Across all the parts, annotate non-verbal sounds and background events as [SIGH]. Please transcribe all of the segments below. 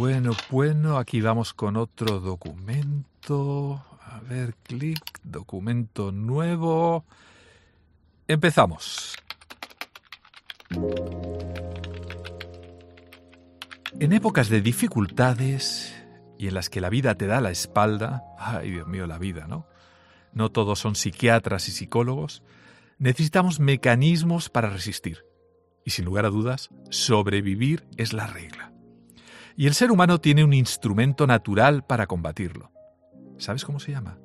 Bueno, bueno, aquí vamos con otro documento. A ver, clic, documento nuevo. Empezamos. En épocas de dificultades y en las que la vida te da la espalda, ay Dios mío, la vida, ¿no? No todos son psiquiatras y psicólogos, necesitamos mecanismos para resistir. Y sin lugar a dudas, sobrevivir es la regla. Y el ser humano tiene un instrumento natural para combatirlo. ¿Sabes cómo se llama?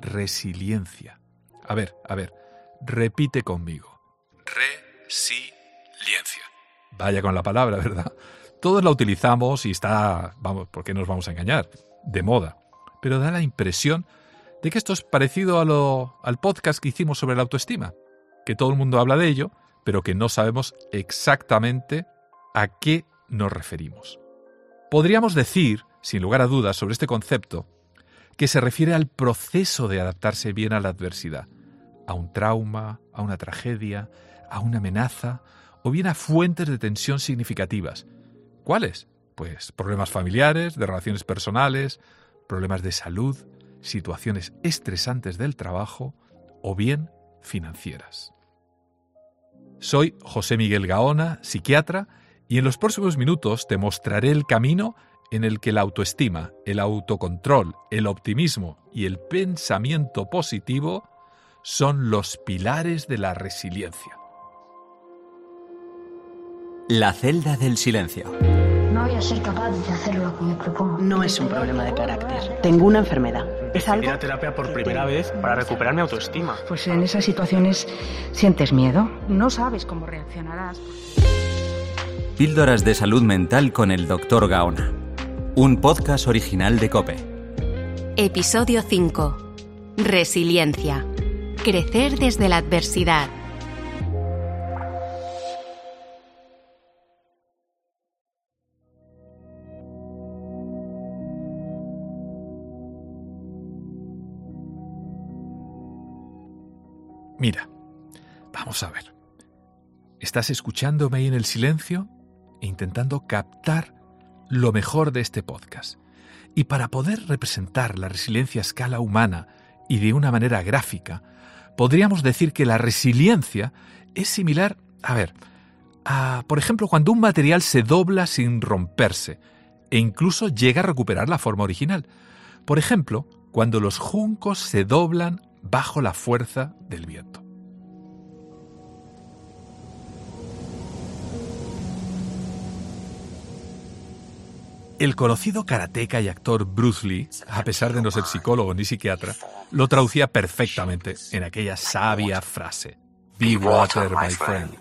Resiliencia. A ver, a ver, repite conmigo. Resiliencia. Vaya con la palabra, ¿verdad? Todos la utilizamos y está, vamos, ¿por qué nos vamos a engañar? De moda. Pero da la impresión de que esto es parecido a lo, al podcast que hicimos sobre la autoestima, que todo el mundo habla de ello, pero que no sabemos exactamente a qué nos referimos. Podríamos decir, sin lugar a dudas, sobre este concepto, que se refiere al proceso de adaptarse bien a la adversidad, a un trauma, a una tragedia, a una amenaza, o bien a fuentes de tensión significativas. ¿Cuáles? Pues problemas familiares, de relaciones personales, problemas de salud, situaciones estresantes del trabajo o bien financieras. Soy José Miguel Gaona, psiquiatra, y en los próximos minutos te mostraré el camino en el que la autoestima, el autocontrol, el optimismo y el pensamiento positivo son los pilares de la resiliencia. La celda del silencio. No voy a ser capaz de hacer lo que me propongo. No es un problema de carácter. Tengo una enfermedad. Es algo. Ir a terapia por primera vez para recuperar mi autoestima. Pues en esas situaciones sientes miedo. No sabes cómo reaccionarás. Píldoras de salud mental con el Dr. Gaona. Un podcast original de Cope. Episodio 5. Resiliencia. Crecer desde la adversidad. Mira, vamos a ver. ¿Estás escuchándome ahí en el silencio intentando captar lo mejor de este podcast? Y para poder representar la resiliencia a escala humana y de una manera gráfica, podríamos decir que la resiliencia es similar, a ver, a, por ejemplo, cuando un material se dobla sin romperse e incluso llega a recuperar la forma original. Por ejemplo, cuando los juncos se doblan bajo la fuerza del viento. El conocido karateca y actor Bruce Lee, a pesar de no ser psicólogo ni psiquiatra, lo traducía perfectamente en aquella sabia frase: Be water, my friend.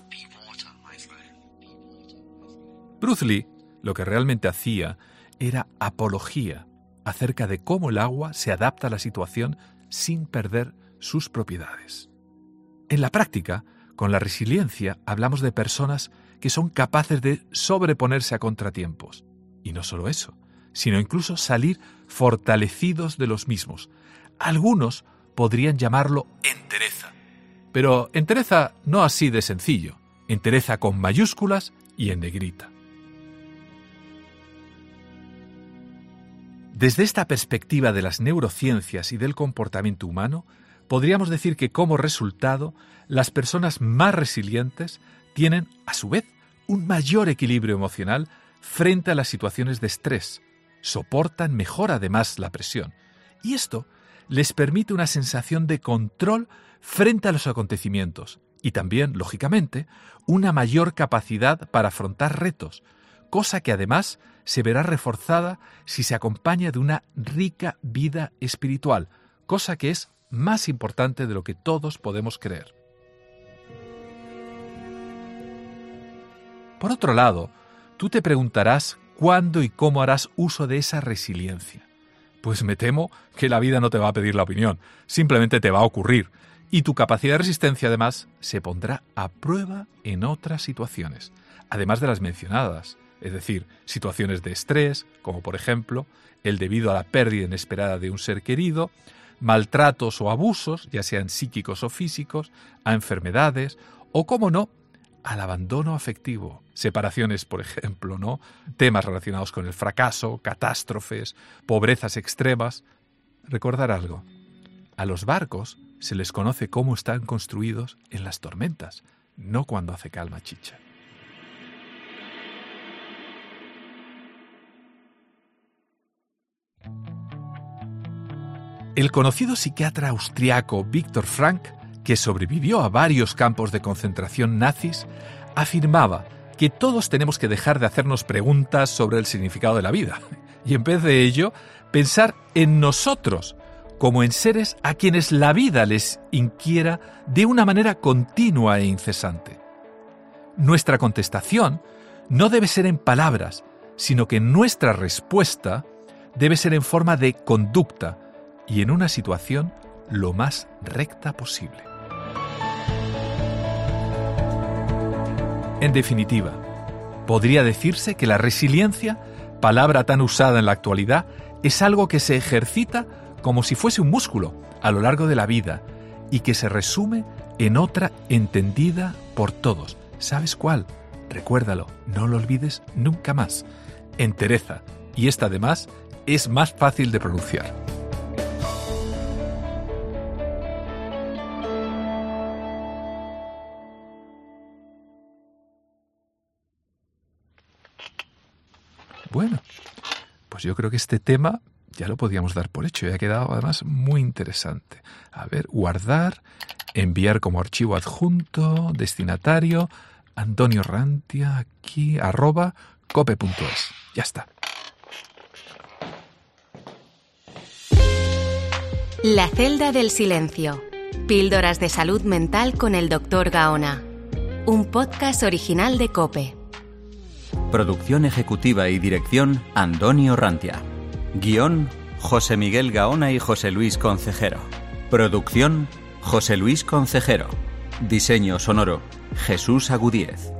Bruce Lee lo que realmente hacía era apología acerca de cómo el agua se adapta a la situación sin perder sus propiedades. En la práctica, con la resiliencia hablamos de personas que son capaces de sobreponerse a contratiempos. Y no solo eso, sino incluso salir fortalecidos de los mismos. Algunos podrían llamarlo entereza. Pero entereza no así de sencillo, entereza con mayúsculas y en negrita. Desde esta perspectiva de las neurociencias y del comportamiento humano, podríamos decir que como resultado, las personas más resilientes tienen, a su vez, un mayor equilibrio emocional frente a las situaciones de estrés, soportan mejor además la presión, y esto les permite una sensación de control frente a los acontecimientos y también, lógicamente, una mayor capacidad para afrontar retos, cosa que además se verá reforzada si se acompaña de una rica vida espiritual, cosa que es más importante de lo que todos podemos creer. Por otro lado, tú te preguntarás cuándo y cómo harás uso de esa resiliencia. Pues me temo que la vida no te va a pedir la opinión, simplemente te va a ocurrir, y tu capacidad de resistencia además se pondrá a prueba en otras situaciones, además de las mencionadas, es decir, situaciones de estrés, como por ejemplo el debido a la pérdida inesperada de un ser querido, maltratos o abusos, ya sean psíquicos o físicos, a enfermedades, o, como no, al abandono afectivo, separaciones, por ejemplo, ¿no? Temas relacionados con el fracaso, catástrofes, pobrezas extremas. Recordar algo. A los barcos se les conoce cómo están construidos en las tormentas, no cuando hace calma chicha. El conocido psiquiatra austriaco Viktor Frank, que sobrevivió a varios campos de concentración nazis, afirmaba que todos tenemos que dejar de hacernos preguntas sobre el significado de la vida [LAUGHS] y en vez de ello pensar en nosotros como en seres a quienes la vida les inquiera de una manera continua e incesante. Nuestra contestación no debe ser en palabras, sino que nuestra respuesta debe ser en forma de conducta y en una situación lo más recta posible. En definitiva, podría decirse que la resiliencia, palabra tan usada en la actualidad, es algo que se ejercita como si fuese un músculo a lo largo de la vida y que se resume en otra entendida por todos. ¿Sabes cuál? Recuérdalo, no lo olvides nunca más. Entereza. Y esta además es más fácil de pronunciar. Bueno, pues yo creo que este tema ya lo podíamos dar por hecho y ha quedado además muy interesante. A ver, guardar, enviar como archivo adjunto, destinatario, Antonio Rantia, aquí, arroba, cope.es. Ya está. La celda del silencio. Píldoras de salud mental con el doctor Gaona. Un podcast original de Cope. Producción ejecutiva y dirección Antonio Rantia. Guión José Miguel Gaona y José Luis Concejero. Producción José Luis Concejero. Diseño sonoro Jesús Agudíez.